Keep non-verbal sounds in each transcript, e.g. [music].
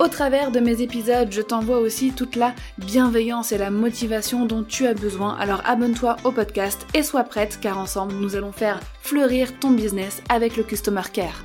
Au travers de mes épisodes, je t'envoie aussi toute la bienveillance et la motivation dont tu as besoin. Alors abonne-toi au podcast et sois prête car ensemble nous allons faire fleurir ton business avec le Customer Care.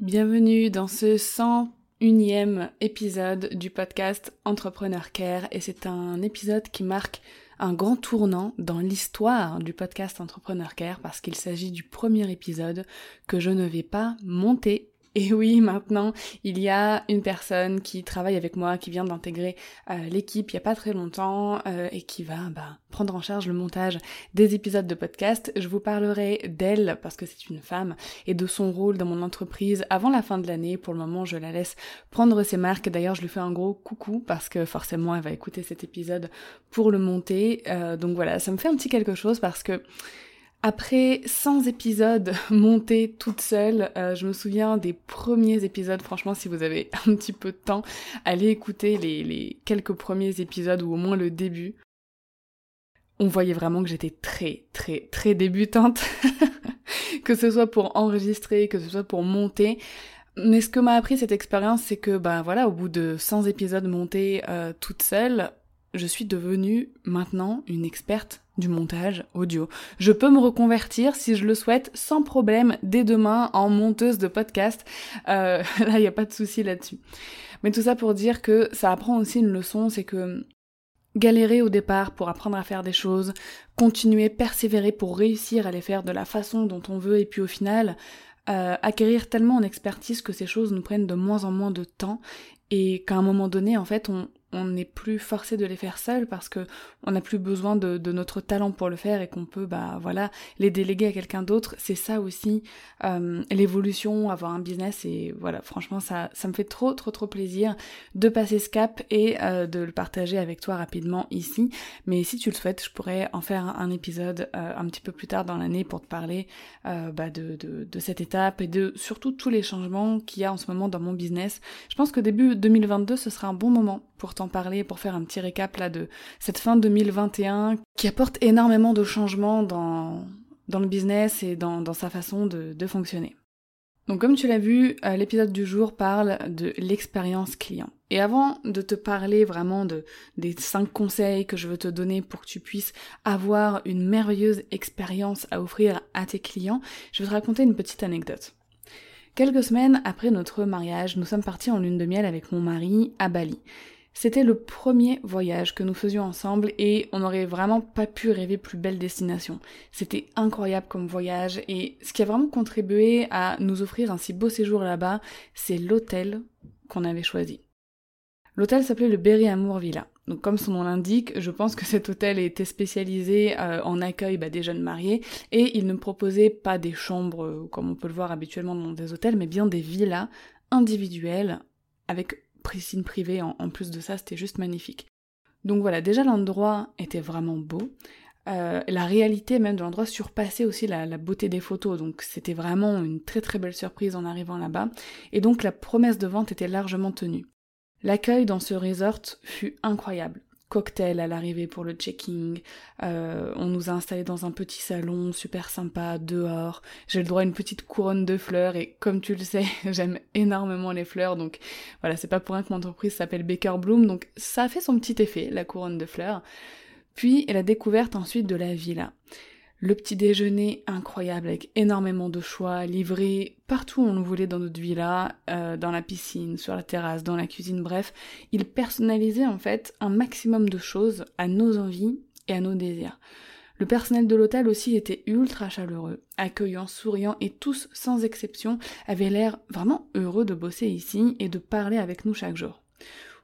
Bienvenue dans ce 101e épisode du podcast Entrepreneur Care et c'est un épisode qui marque un grand tournant dans l'histoire du podcast Entrepreneur Care parce qu'il s'agit du premier épisode que je ne vais pas monter et oui, maintenant, il y a une personne qui travaille avec moi, qui vient d'intégrer euh, l'équipe il y a pas très longtemps euh, et qui va bah, prendre en charge le montage des épisodes de podcast. Je vous parlerai d'elle parce que c'est une femme et de son rôle dans mon entreprise avant la fin de l'année. Pour le moment, je la laisse prendre ses marques. D'ailleurs, je lui fais un gros coucou parce que forcément, elle va écouter cet épisode pour le monter. Euh, donc voilà, ça me fait un petit quelque chose parce que après 100 épisodes [laughs] montés toute seule, euh, je me souviens des premiers épisodes, franchement si vous avez [laughs] un petit peu de temps, allez écouter les, quelques premiers épisodes ou au moins le début. On voyait vraiment que j'étais très très très débutante, [laughs] que ce soit pour enregistrer, que ce soit pour monter. Mais ce que m'a appris cette expérience, c'est que ben voilà, au bout de 100 épisodes montés euh, toute seule, je suis devenue maintenant une experte du montage audio. Je peux me reconvertir si je le souhaite sans problème dès demain en monteuse de podcast. Euh, [laughs] là, il n'y a pas de souci là-dessus. Mais tout ça pour dire que ça apprend aussi une leçon, c'est que galérer au départ pour apprendre à faire des choses, continuer, persévérer pour réussir à les faire de la façon dont on veut et puis au final euh, acquérir tellement en expertise que ces choses nous prennent de moins en moins de temps et qu'à un moment donné en fait on, on n'est plus forcé de les faire seuls parce que on n'a plus besoin de, notre talent pour le faire et qu'on peut bah voilà les déléguer à quelqu'un d'autre. C'est ça aussi euh, l'évolution avoir un business et voilà franchement ça me fait trop trop trop plaisir de passer ce cap et euh, de le partager avec toi rapidement ici. Mais si tu le souhaites je pourrais en faire un, épisode euh, un petit peu plus tard dans l'année pour te parler bah de, cette étape et de surtout tous les changements qu'il y a en ce moment dans mon business. Je pense que début 2022 ce sera un bon moment pour parler, pour faire un petit récap là de cette fin 2021 qui apporte énormément de changements dans, dans le business et dans, dans sa façon de, de fonctionner. Donc comme tu l'as vu, euh, l'épisode du jour parle de l'expérience client. Et avant de te parler vraiment de, des cinq conseils que je veux te donner pour que tu puisses avoir une merveilleuse expérience à offrir à tes clients, je vais te raconter une petite anecdote. Quelques semaines après notre mariage, nous sommes partis en lune de miel avec mon mari à Bali. C'était le premier voyage que nous faisions ensemble et on n'aurait vraiment pas pu rêver plus belle destination. C'était incroyable comme voyage et ce qui a vraiment contribué à nous offrir un si beau séjour là-bas, c'est l'hôtel qu'on avait choisi. L'hôtel s'appelait le Berry Amour Villa. Comme son nom l'indique, je pense que cet hôtel était spécialisé euh, en accueil bah, des jeunes mariés et il ne proposait pas des chambres euh, comme on peut le voir habituellement dans des hôtels, mais bien des villas individuelles avec piscine privée en, plus de ça, c'était juste magnifique. Donc voilà, déjà l'endroit était vraiment beau. Euh, la réalité même de l'endroit surpassait aussi la, la, beauté des photos, donc c'était vraiment une très très belle surprise en arrivant là-bas, et donc la promesse de vente était largement tenue. L'accueil dans ce resort fut incroyable cocktail à l'arrivée pour le checking. Euh, on nous a installés dans un petit salon super sympa dehors. J'ai le droit à une petite couronne de fleurs et comme tu le sais, [laughs] j'aime énormément les fleurs donc voilà, c'est pas pour rien que mon entreprise s'appelle Baker Bloom donc ça a fait son petit effet la couronne de fleurs. Puis la découverte ensuite de la villa. Le petit déjeuner incroyable avec énormément de choix, livrés partout où on le voulait dans notre villa, euh, dans la piscine, sur la terrasse, dans la cuisine, bref, il personnalisait en fait un maximum de choses à nos envies et à nos désirs. Le personnel de l'hôtel aussi était ultra chaleureux, accueillant, souriant et tous, sans exception, avaient l'air vraiment heureux de bosser ici et de parler avec nous chaque jour.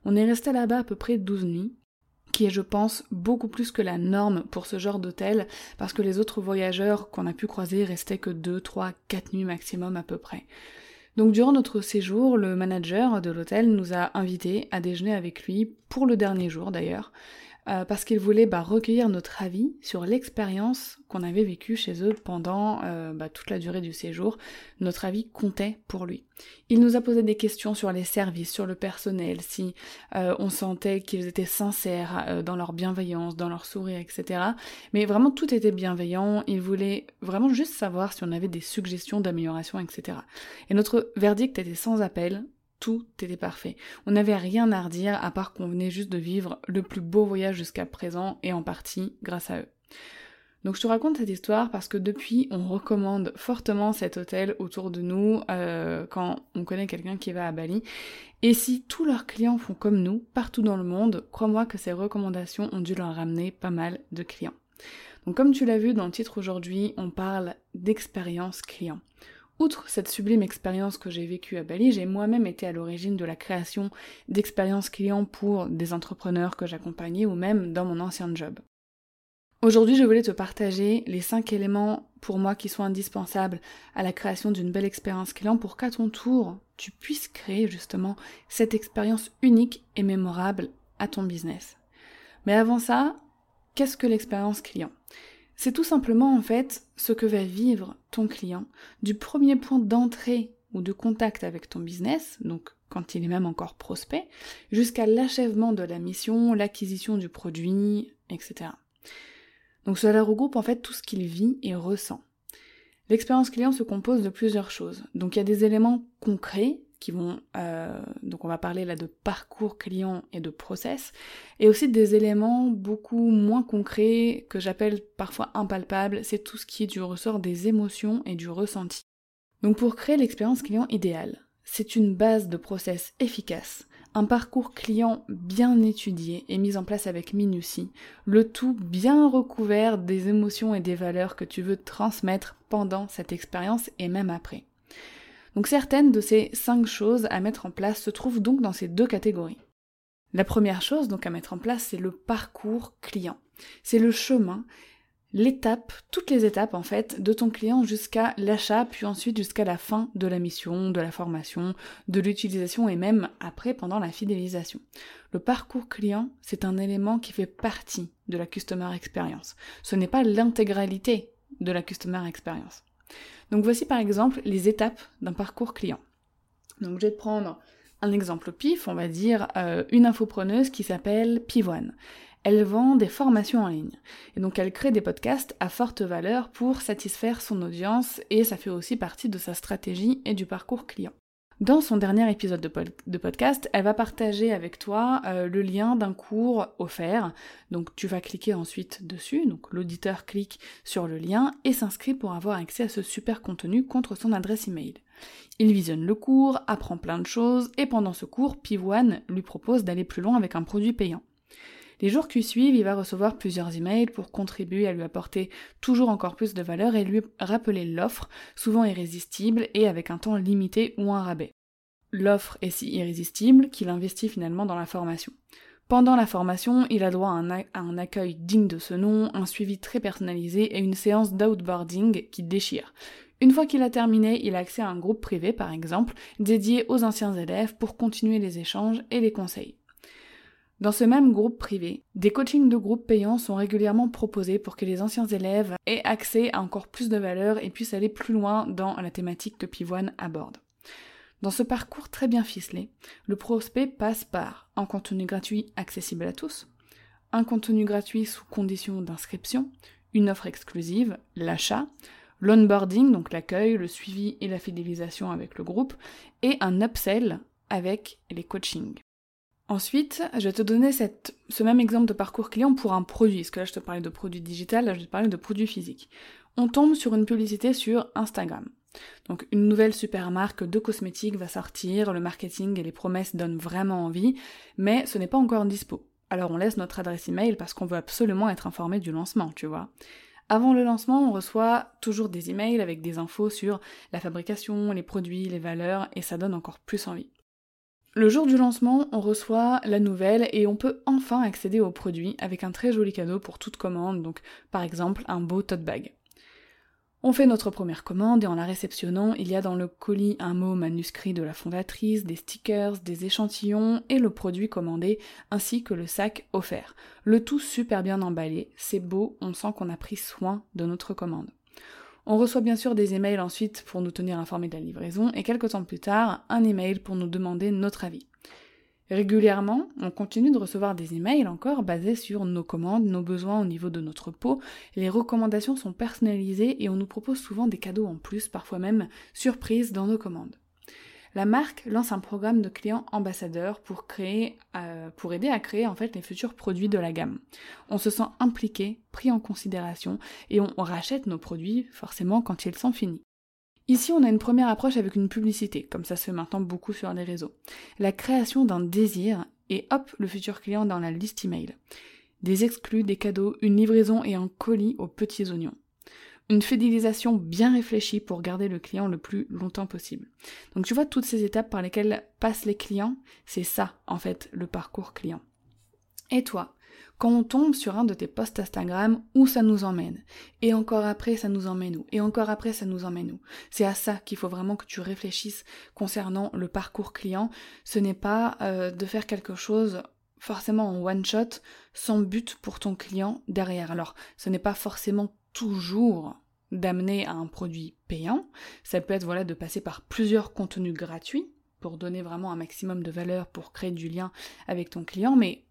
On est resté là-bas à peu près 12 nuits, qui est je pense beaucoup plus que la norme pour ce genre d'hôtel, parce que les autres voyageurs qu'on a pu croiser restaient que 2, 3, 4 nuits maximum à peu près. Donc durant notre séjour, le manager de l'hôtel nous a invités à déjeuner avec lui, pour le dernier jour d'ailleurs, euh, parce qu'ils voulaient bah, recueillir notre avis sur l'expérience qu'on avait vécue chez eux pendant euh, bah, toute la durée du séjour. Notre avis comptait pour lui. Il nous a posé des questions sur les services, sur le personnel, si euh, on sentait qu'ils étaient sincères dans leur bienveillance, dans leur sourire, etc. Mais vraiment tout était bienveillant. Il voulait vraiment juste savoir si on avait des suggestions d'amélioration, etc. Et notre verdict était sans appel tout était parfait. On n'avait rien à redire à part qu'on venait juste de vivre le plus beau voyage jusqu'à présent et en partie grâce à eux. Donc je te raconte cette histoire parce que depuis on recommande fortement cet hôtel autour de nous euh, quand on connaît quelqu'un qui va à Bali. Et si tous leurs clients font comme nous partout dans le monde, crois-moi que ces recommandations ont dû leur ramener pas mal de clients. Donc comme tu l'as vu dans le titre aujourd'hui, on parle d'expérience client. Outre cette sublime expérience que j'ai vécue à Bali, j'ai moi-même été à l'origine de la création d'expériences clients pour des entrepreneurs que j'accompagnais ou même dans mon ancien job. Aujourd'hui, je voulais te partager les 5 éléments pour moi qui sont indispensables à la création d'une belle expérience client pour qu'à ton tour, tu puisses créer justement cette expérience unique et mémorable à ton business. Mais avant ça, qu'est-ce que l'expérience client? C'est tout simplement en fait ce que va vivre ton client du premier point d'entrée ou de contact avec ton business, donc quand il est même encore prospect, jusqu'à l'achèvement de la mission, l'acquisition du produit, etc. Donc cela regroupe en fait tout ce qu'il vit et ressent. L'expérience client se compose de plusieurs choses. Donc il y a des éléments concrets qui vont euh, donc on va parler là de parcours client et de process et aussi des éléments beaucoup moins concrets que j'appelle parfois impalpables, c'est tout ce qui est du ressort des émotions et du ressenti. Donc pour créer l'expérience client idéale, c'est une base de process efficace, un parcours client bien étudié et mis en place avec minutie, le tout bien recouvert des émotions et des valeurs que tu veux transmettre pendant cette expérience et même après. Donc certaines de ces cinq choses à mettre en place se trouvent donc dans ces deux catégories. La première chose donc à mettre en place, c'est le parcours client. C'est le chemin, l'étape, toutes les étapes en fait de ton client jusqu'à l'achat, puis ensuite jusqu'à la fin de la mission, de la formation, de l'utilisation et même après pendant la fidélisation. Le parcours client, c'est un élément qui fait partie de la customer experience. Ce n'est pas l'intégralité de la customer experience. Donc voici par exemple les étapes d'un parcours client. Donc je vais prendre un exemple pif, on va dire euh, une infopreneuse qui s'appelle Pivoine. Elle vend des formations en ligne. Et donc elle crée des podcasts à forte valeur pour satisfaire son audience et ça fait aussi partie de sa stratégie et du parcours client. Dans son dernier épisode de, podcast, elle va partager avec toi euh, le lien d'un cours offert. Donc tu vas cliquer ensuite dessus, donc l'auditeur clique sur le lien et s'inscrit pour avoir accès à ce super contenu contre son adresse email. Il visionne le cours, apprend plein de choses et pendant ce cours, Pivoine lui propose d'aller plus loin avec un produit payant. Les jours qui suivent, il va recevoir plusieurs emails pour contribuer à lui apporter toujours encore plus de valeur et lui rappeler l'offre, souvent irrésistible et avec un temps limité ou un rabais. L'offre est si irrésistible qu'il investit finalement dans la formation. Pendant la formation, il a droit à un, accueil digne de ce nom, un suivi très personnalisé et une séance d'outboarding qui déchire. Une fois qu'il a terminé, il a accès à un groupe privé, par exemple, dédié aux anciens élèves pour continuer les échanges et les conseils. Dans ce même groupe privé, des coachings de groupe payants sont régulièrement proposés pour que les anciens élèves aient accès à encore plus de valeur et puissent aller plus loin dans la thématique que Pivoine aborde. Dans ce parcours très bien ficelé, le prospect passe par un contenu gratuit accessible à tous, un contenu gratuit sous condition d'inscription, une offre exclusive, l'achat, l'onboarding, donc l'accueil, le suivi et la fidélisation avec le groupe, et un upsell avec les coachings. Ensuite, je vais te donner ce même exemple de parcours client pour un produit, parce que là je te parlais de produit digital, là je vais te parler de produit physique. On tombe sur une publicité sur Instagram. Donc une nouvelle super marque de cosmétiques va sortir, le marketing et les promesses donnent vraiment envie, mais ce n'est pas encore dispo. Alors on laisse notre adresse email parce qu'on veut absolument être informé du lancement, tu vois. Avant le lancement, on reçoit toujours des emails avec des infos sur la fabrication, les produits, les valeurs, et ça donne encore plus envie. Le jour du lancement, on reçoit la nouvelle et on peut enfin accéder au produit avec un très joli cadeau pour toute commande, donc par exemple un beau tote bag. On fait notre première commande et en la réceptionnant, il y a dans le colis un mot manuscrit de la fondatrice, des stickers, des échantillons et le produit commandé, ainsi que le sac offert. Le tout super bien emballé, c'est beau, on sent qu'on a pris soin de notre commande. On reçoit bien sûr des emails ensuite pour nous tenir informés de la livraison et quelques temps plus tard, un email pour nous demander notre avis. Régulièrement, on continue de recevoir des emails encore basés sur nos commandes, nos besoins au niveau de notre peau. Les recommandations sont personnalisées et on nous propose souvent des cadeaux en plus, parfois même surprises dans nos commandes la marque lance un programme de clients ambassadeurs euh, pour aider à créer en fait les futurs produits de la gamme. On se sent impliqué, pris en considération et on, rachète nos produits forcément quand ils sont finis. Ici, on a une première approche avec une publicité, comme ça se fait maintenant beaucoup sur les réseaux. La création d'un désir et hop, le futur client dans la liste email. Des exclus, des cadeaux, une livraison et un colis aux petits oignons une fidélisation bien réfléchie pour garder le client le plus longtemps possible. Donc tu vois toutes ces étapes par lesquelles passent les clients, c'est ça en fait le parcours client. Et toi, quand on tombe sur un de tes posts Instagram, où ça nous emmène? Et encore après, ça nous emmène où? Et encore après, ça nous emmène où? C'est à ça qu'il faut vraiment que tu réfléchisses concernant le parcours client. Ce n'est pas euh, de faire quelque chose forcément en one shot sans but pour ton client derrière. Alors, ce n'est pas forcément toujours d'amener à un produit payant. Ça peut être voilà de passer par plusieurs contenus gratuits pour donner vraiment un maximum de valeur pour créer du lien avec ton client, mais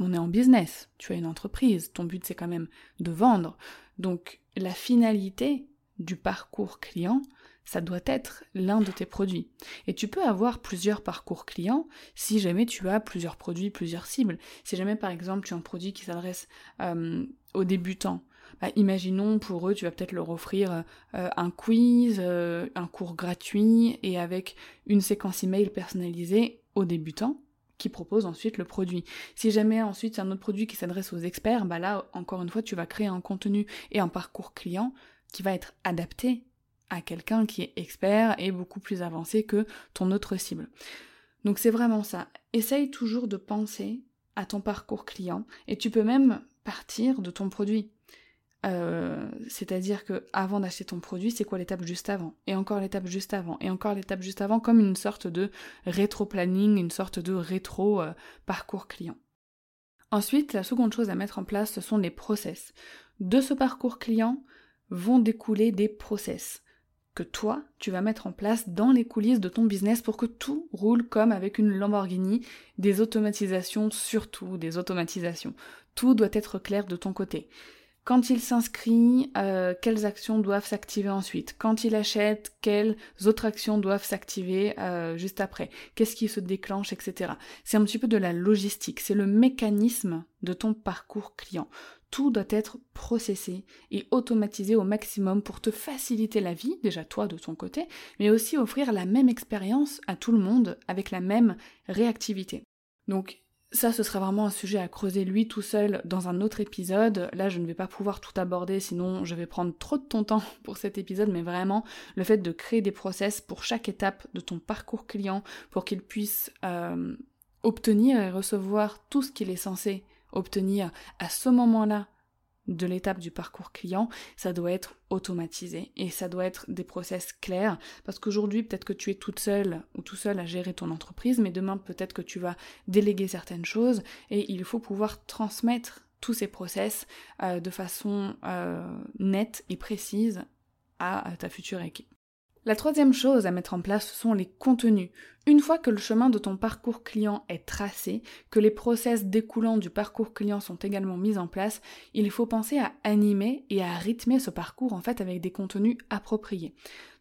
on est en business, tu as une entreprise, ton but c'est quand même de vendre. Donc la finalité du parcours client, ça doit être l'un de tes produits. Et tu peux avoir plusieurs parcours clients si jamais tu as plusieurs produits, plusieurs cibles. Si jamais par exemple tu as un produit qui s'adresse euh, aux débutants, bah, imaginons pour eux, tu vas peut-être leur offrir euh, un quiz, euh, un cours gratuit et avec une séquence email personnalisée aux débutants qui propose ensuite le produit. Si jamais ensuite c'est un autre produit qui s'adresse aux experts, bah là encore une fois tu vas créer un contenu et un parcours client qui va être adapté à quelqu'un qui est expert et beaucoup plus avancé que ton autre cible. Donc c'est vraiment ça. Essaye toujours de penser à ton parcours client et tu peux même partir de ton produit. Euh, c'est-à-dire que avant d'acheter ton produit, c'est quoi l'étape juste avant? Et encore l'étape juste avant Et encore l'étape juste avant, comme une sorte de rétro-planning, une sorte de rétro-parcours client. Ensuite, la seconde chose à mettre en place, ce sont les process. De ce parcours client vont découler des process que toi, tu vas mettre en place dans les coulisses de ton business pour que tout roule comme avec une Lamborghini, des automatisations surtout, des automatisations. Tout doit être clair de ton côté. Quand il s'inscrit, euh, quelles actions doivent s'activer ensuite? Quand il achète, quelles autres actions doivent s'activer euh, juste après? Qu'est-ce qui se déclenche, etc. C'est un petit peu de la logistique, c'est le mécanisme de ton parcours client. Tout doit être processé et automatisé au maximum pour te faciliter la vie, déjà toi de ton côté, mais aussi offrir la même expérience à tout le monde avec la même réactivité. Donc ça, ce sera vraiment un sujet à creuser lui tout seul dans un autre épisode. Là, je ne vais pas pouvoir tout aborder, sinon je vais prendre trop de ton temps [laughs] pour cet épisode, mais vraiment, le fait de créer des process pour chaque étape de ton parcours client, pour qu'il puisse euh, obtenir et recevoir tout ce qu'il est censé obtenir à ce moment-là de l'étape du parcours client, ça doit être automatisé et ça doit être des process clairs parce qu'aujourd'hui peut-être que tu es toute seule ou tout seul à gérer ton entreprise mais demain peut-être que tu vas déléguer certaines choses et il faut pouvoir transmettre tous ces process euh, de façon euh, nette et précise à ta future équipe. La troisième chose à mettre en place, ce sont les contenus. Une fois que le chemin de ton parcours client est tracé, que les process découlants du parcours client sont également mis en place, il faut penser à animer et à rythmer ce parcours en fait avec des contenus appropriés.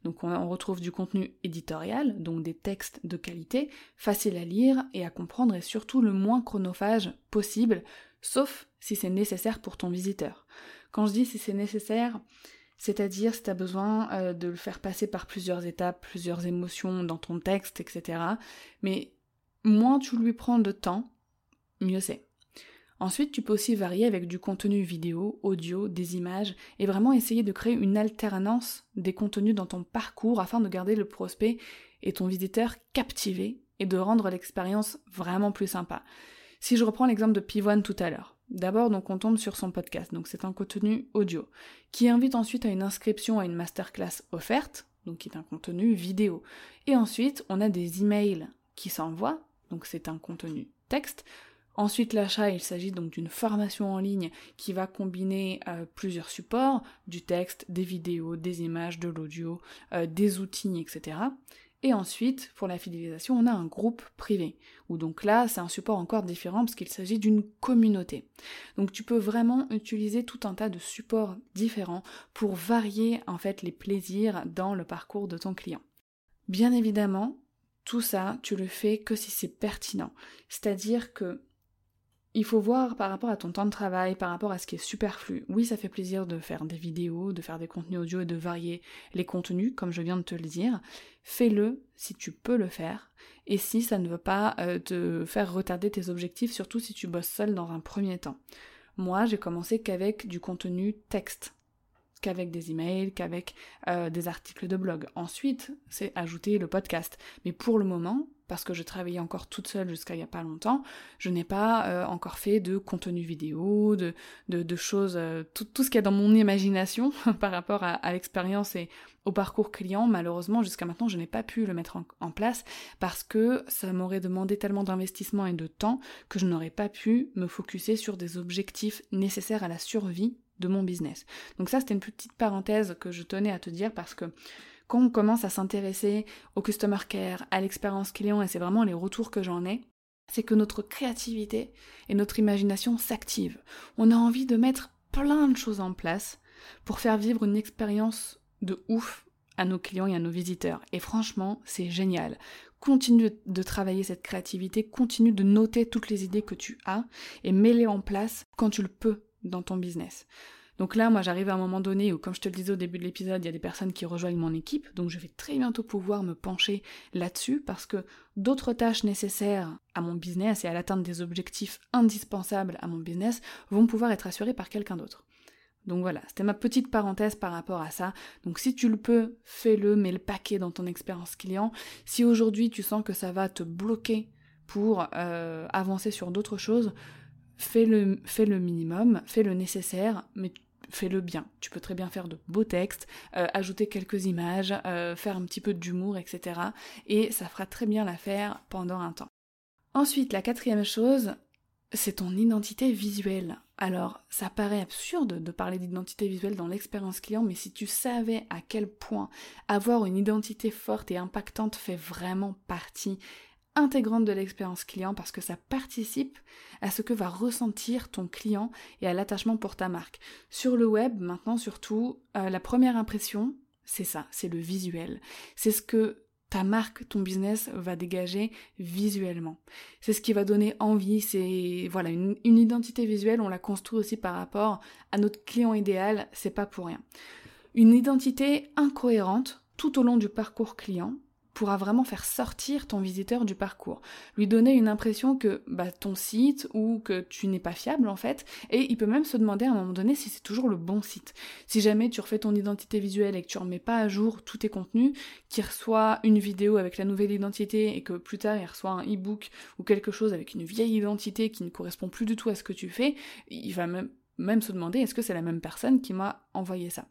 Donc on, retrouve du contenu éditorial, donc des textes de qualité, faciles à lire et à comprendre et surtout le moins chronophage possible, sauf si c'est nécessaire pour ton visiteur. Quand je dis si c'est nécessaire, c'est-à-dire si tu as besoin euh, de le faire passer par plusieurs étapes, plusieurs émotions dans ton texte, etc. Mais moins tu lui prends de temps, mieux c'est. Ensuite, tu peux aussi varier avec du contenu vidéo, audio, des images, et vraiment essayer de créer une alternance des contenus dans ton parcours afin de garder le prospect et ton visiteur captivé et de rendre l'expérience vraiment plus sympa. Si je reprends l'exemple de Pivoine tout à l'heure, d'abord donc on tombe sur son podcast, donc c'est un contenu audio, qui invite ensuite à une inscription à une masterclass offerte, donc qui est un contenu vidéo. Et ensuite on a des emails qui s'envoient, donc c'est un contenu texte. Ensuite, l'achat, il s'agit donc d'une formation en ligne qui va combiner euh, plusieurs supports, du texte, des vidéos, des images, de l'audio, euh, des outils, etc. Et ensuite, pour la fidélisation, on a un groupe privé, où donc là, c'est un support encore différent parce qu'il s'agit d'une communauté. Donc tu peux vraiment utiliser tout un tas de supports différents pour varier en fait les plaisirs dans le parcours de ton client. Bien évidemment, tout ça, tu le fais que si c'est pertinent. C'est-à-dire que il faut voir par rapport à ton temps de travail, par rapport à ce qui est superflu. Oui, ça fait plaisir de faire des vidéos, de faire des contenus audio et de varier les contenus, comme je viens de te le dire. Fais-le si tu peux le faire et si ça ne veut pas euh, te faire retarder tes objectifs, surtout si tu bosses seul dans un premier temps. Moi, j'ai commencé qu'avec du contenu texte qu'avec des emails, qu'avec euh, des articles de blog. Ensuite, c'est ajouter le podcast. Mais pour le moment, parce que je travaillais encore toute seule jusqu'à il n'y a pas longtemps, je n'ai pas euh, encore fait de contenu vidéo, de, choses, euh, tout, tout, ce qu'il y a dans mon imagination [laughs] par rapport à, l'expérience et au parcours client. Malheureusement, jusqu'à maintenant, je n'ai pas pu le mettre en, place parce que ça m'aurait demandé tellement d'investissement et de temps que je n'aurais pas pu me focuser sur des objectifs nécessaires à la survie de mon business. Donc ça, c'était une petite parenthèse que je tenais à te dire parce que quand on commence à s'intéresser au customer care, à l'expérience client, et c'est vraiment les retours que j'en ai, c'est que notre créativité et notre imagination s'activent. On a envie de mettre plein de choses en place pour faire vivre une expérience de ouf à nos clients et à nos visiteurs. Et franchement, c'est génial. Continue de travailler cette créativité, continue de noter toutes les idées que tu as et mets-les en place quand tu le peux dans ton business. Donc là, moi, j'arrive à un moment donné où, comme je te le disais au début de l'épisode, il y a des personnes qui rejoignent mon équipe, donc je vais très bientôt pouvoir me pencher là-dessus parce que d'autres tâches nécessaires à mon business et à l'atteinte des objectifs indispensables à mon business vont pouvoir être assurées par quelqu'un d'autre. Donc voilà, c'était ma petite parenthèse par rapport à ça. Donc si tu le peux, fais-le, mets le paquet dans ton expérience client. Si aujourd'hui tu sens que ça va te bloquer pour euh, avancer sur d'autres choses, fais le, minimum, fais le nécessaire, mais fais-le bien. Tu peux très bien faire de beaux textes, euh, ajouter quelques images, euh, faire un petit peu d'humour, etc. Et ça fera très bien l'affaire pendant un temps. Ensuite, la quatrième chose, c'est ton identité visuelle. Alors, ça paraît absurde de parler d'identité visuelle dans l'expérience client, mais si tu savais à quel point avoir une identité forte et impactante fait vraiment partie intégrante de l'expérience client parce que ça participe à ce que va ressentir ton client et à l'attachement pour ta marque. Sur le web, maintenant surtout, euh, la première impression, c'est ça, c'est le visuel. C'est ce que ta marque, ton business va dégager visuellement. C'est ce qui va donner envie, c'est voilà, une, une identité visuelle, on la construit aussi par rapport à notre client idéal, c'est pas pour rien. Une identité incohérente tout au long du parcours client, pourra vraiment faire sortir ton visiteur du parcours, lui donner une impression que bah, ton site ou que tu n'es pas fiable en fait, et il peut même se demander à un moment donné si c'est toujours le bon site. Si jamais tu refais ton identité visuelle et que tu remets pas à jour tous tes contenus, qu'il reçoit une vidéo avec la nouvelle identité et que plus tard il reçoit un e-book ou quelque chose avec une vieille identité qui ne correspond plus du tout à ce que tu fais, il va même même se demander est-ce que c'est la même personne qui m'a envoyé ça?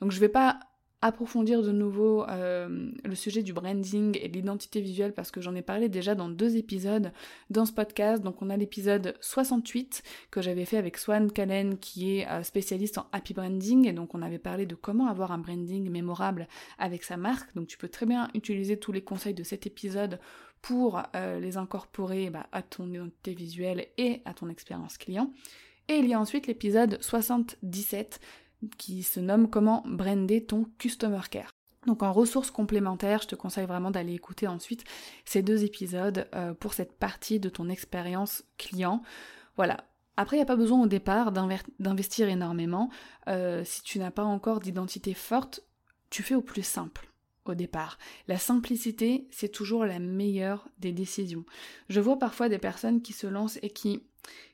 Donc je vais pas approfondir de nouveau euh, le sujet du branding et de l'identité visuelle parce que j'en ai parlé déjà dans deux épisodes dans ce podcast. Donc on a l'épisode 68 que j'avais fait avec Swan Callen qui est euh, spécialiste en happy branding et donc on avait parlé de comment avoir un branding mémorable avec sa marque. Donc tu peux très bien utiliser tous les conseils de cet épisode pour euh, les incorporer bah, à ton identité visuelle et à ton expérience client. Et il y a ensuite l'épisode 77 qui se nomme Comment brander ton customer care. Donc en ressources complémentaires, je te conseille vraiment d'aller écouter ensuite ces deux épisodes euh, pour cette partie de ton expérience client. Voilà. Après, il n'y a pas besoin au départ d'investir énormément. Euh, si tu n'as pas encore d'identité forte, tu fais au plus simple au départ. La simplicité, c'est toujours la meilleure des décisions. Je vois parfois des personnes qui se lancent et qui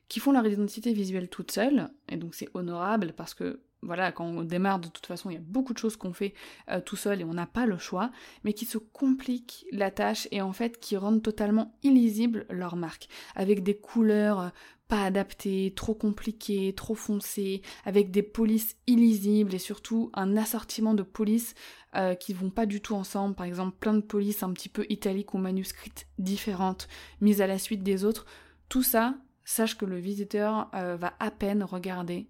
qui font leur identité visuelle toute seule, et donc c'est honorable parce que voilà, quand on démarre, de toute façon, il y a beaucoup de choses qu'on fait euh, tout seul et on n'a pas le choix, mais qui se compliquent la tâche et en fait qui rendent totalement illisible leur marque, avec des couleurs euh, pas adaptées, trop compliquées, trop foncées, avec des polices illisibles et surtout un assortiment de polices euh, qui vont pas du tout ensemble, par exemple plein de polices un petit peu italiques ou manuscrites différentes, mises à la suite des autres. Tout ça, sache que le visiteur va à peine regarder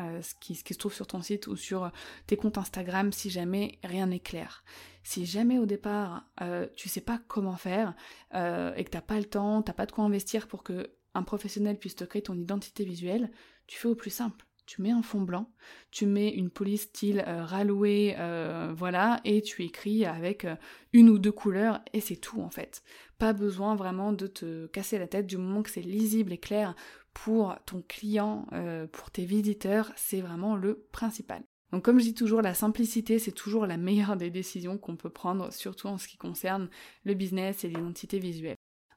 euh, ce, qui, se trouve sur ton site ou sur tes comptes Instagram si jamais rien n'est clair. Si jamais au départ euh, tu sais pas comment faire euh, et que t'as pas le temps, t'as pas de quoi investir pour que un professionnel puisse te créer ton identité visuelle, tu fais au plus simple tu mets un fond blanc, tu mets une police style euh, ralloué, euh, voilà, et tu écris avec une ou deux couleurs, et c'est tout en fait. Pas besoin vraiment de te casser la tête du moment que c'est lisible et clair pour ton client, pour tes visiteurs, c'est vraiment le principal. Donc comme je dis toujours, la simplicité, c'est toujours la meilleure des décisions qu'on peut prendre, surtout en ce qui concerne le business et l'identité visuelle.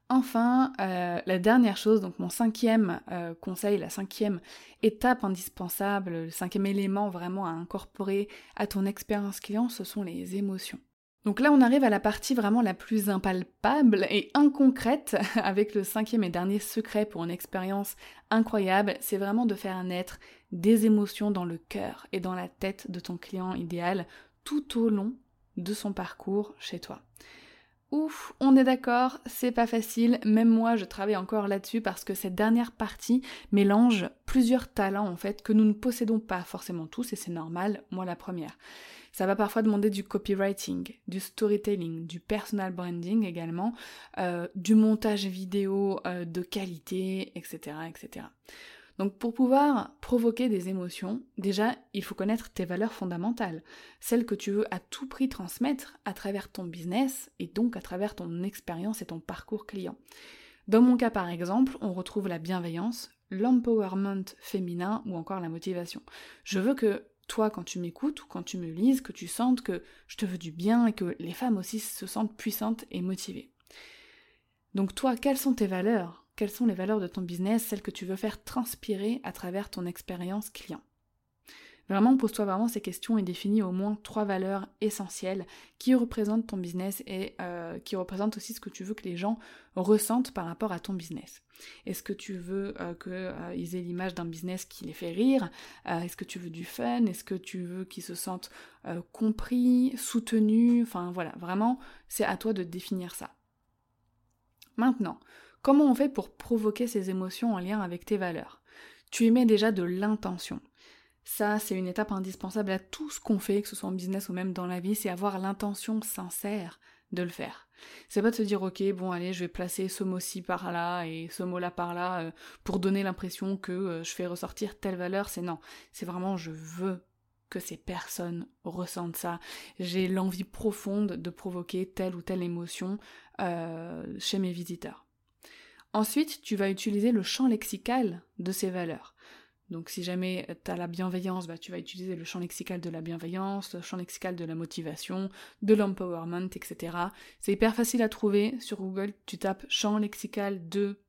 Enfin, euh, la dernière chose, donc mon cinquième euh, conseil, la cinquième étape indispensable, le cinquième élément vraiment à incorporer à ton expérience client, ce sont les émotions. Donc là, on arrive à la partie vraiment la plus impalpable et inconcrète [laughs] avec le cinquième et dernier secret pour une expérience incroyable, c'est vraiment de faire naître des émotions dans le cœur et dans la tête de ton client idéal tout au long de son parcours chez toi. Ouf, on est d'accord, c'est pas facile, même moi je travaille encore là-dessus parce que cette dernière partie mélange plusieurs talents en fait que nous ne possédons pas forcément tous et c'est normal, moi la première. Ça va parfois demander du copywriting, du storytelling, du personal branding également, euh, du montage vidéo euh, de qualité, etc., etc. Donc pour pouvoir provoquer des émotions, déjà, il faut connaître tes valeurs fondamentales, celles que tu veux à tout prix transmettre à travers ton business et donc à travers ton expérience et ton parcours client. Dans mon cas par exemple, on retrouve la bienveillance, l'empowerment féminin ou encore la motivation. Je veux que toi, quand tu m'écoutes ou quand tu me lises, que tu sentes que je te veux du bien et que les femmes aussi se sentent puissantes et motivées. Donc toi, quelles sont tes valeurs quelles sont les valeurs de ton business, celles que tu veux faire transpirer à travers ton expérience client? Vraiment, pose-toi vraiment ces questions et définis au moins trois valeurs essentielles qui représentent ton business et euh, qui représentent aussi ce que tu veux que les gens ressentent par rapport à ton business. Est-ce que tu veux euh, qu'ils euh, aient l'image d'un business qui les fait rire? Est-ce que tu veux du fun? Est-ce que tu veux qu'ils se sentent compris, soutenus? Enfin voilà, vraiment, c'est à toi de définir ça. Maintenant, Comment on fait pour provoquer ces émotions en lien avec tes valeurs? Tu y déjà de l'intention. Ça, c'est une étape indispensable à tout ce qu'on fait, que ce soit en business ou même dans la vie, c'est avoir l'intention sincère de le faire. C'est pas de se dire ok bon allez je vais placer ce mot-ci par là et ce mot-là par là euh, pour donner l'impression que euh, je fais ressortir telle valeur, c'est non. C'est vraiment je veux que ces personnes ressentent ça. J'ai l'envie profonde de provoquer telle ou telle émotion euh, chez mes visiteurs. Ensuite, tu vas utiliser le champ lexical de ces valeurs. Donc si jamais tu as la bienveillance, bah, tu vas utiliser le champ lexical de la bienveillance, le champ lexical de la motivation, de l'empowerment, etc. C'est hyper facile à trouver sur Google, tu tapes champ lexical de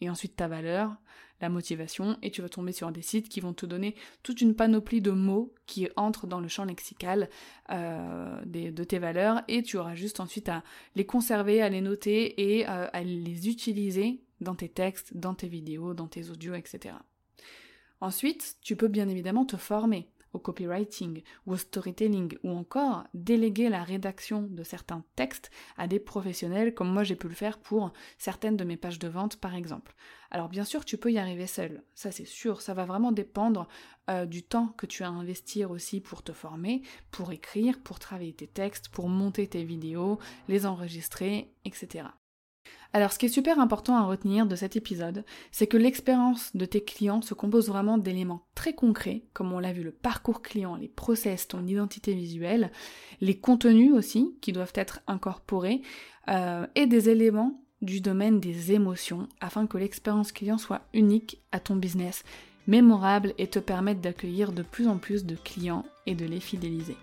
et ensuite ta valeur, la motivation, et tu vas tomber sur des sites qui vont te donner toute une panoplie de mots qui entrent dans le champ lexical euh, de tes valeurs, et tu auras juste ensuite à les conserver, à les noter et euh, à les utiliser dans tes textes, dans tes vidéos, dans tes audios, etc. Ensuite, tu peux bien évidemment te former au copywriting ou au storytelling ou encore déléguer la rédaction de certains textes à des professionnels comme moi j'ai pu le faire pour certaines de mes pages de vente par exemple. Alors bien sûr tu peux y arriver seul, ça c'est sûr, ça va vraiment dépendre euh, du temps que tu as à investir aussi pour te former, pour écrire, pour travailler tes textes, pour monter tes vidéos, les enregistrer, etc. Alors ce qui est super important à retenir de cet épisode, c'est que l'expérience de tes clients se compose vraiment d'éléments très concrets, comme on l'a vu le parcours client, les process, ton identité visuelle, les contenus aussi qui doivent être incorporés, euh, et des éléments du domaine des émotions afin que l'expérience client soit unique à ton business, mémorable et te permette d'accueillir de plus en plus de clients et de les fidéliser.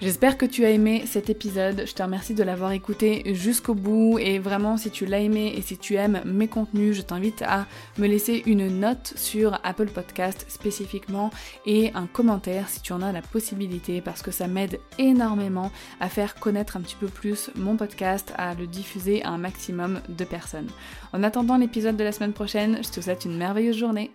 J'espère que tu as aimé cet épisode, je te remercie de l'avoir écouté jusqu'au bout et vraiment si tu l'as aimé et si tu aimes mes contenus, je t'invite à me laisser une note sur Apple Podcast spécifiquement et un commentaire si tu en as la possibilité parce que ça m'aide énormément à faire connaître un petit peu plus mon podcast, à le diffuser à un maximum de personnes. En attendant l'épisode de la semaine prochaine, je te souhaite une merveilleuse journée.